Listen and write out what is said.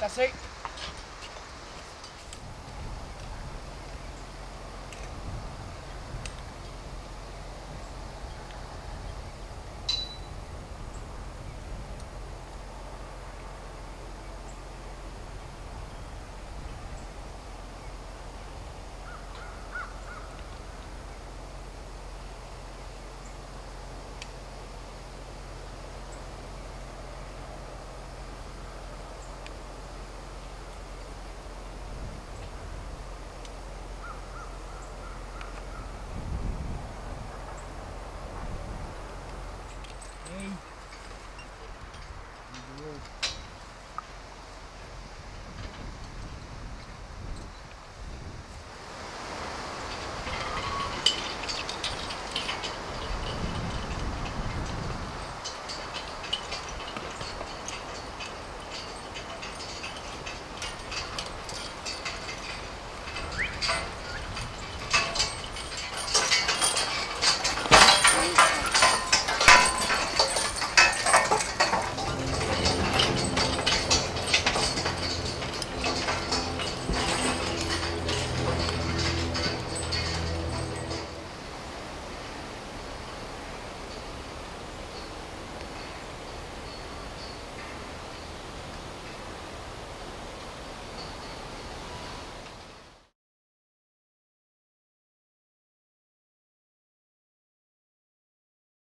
Hasta seis. Eight.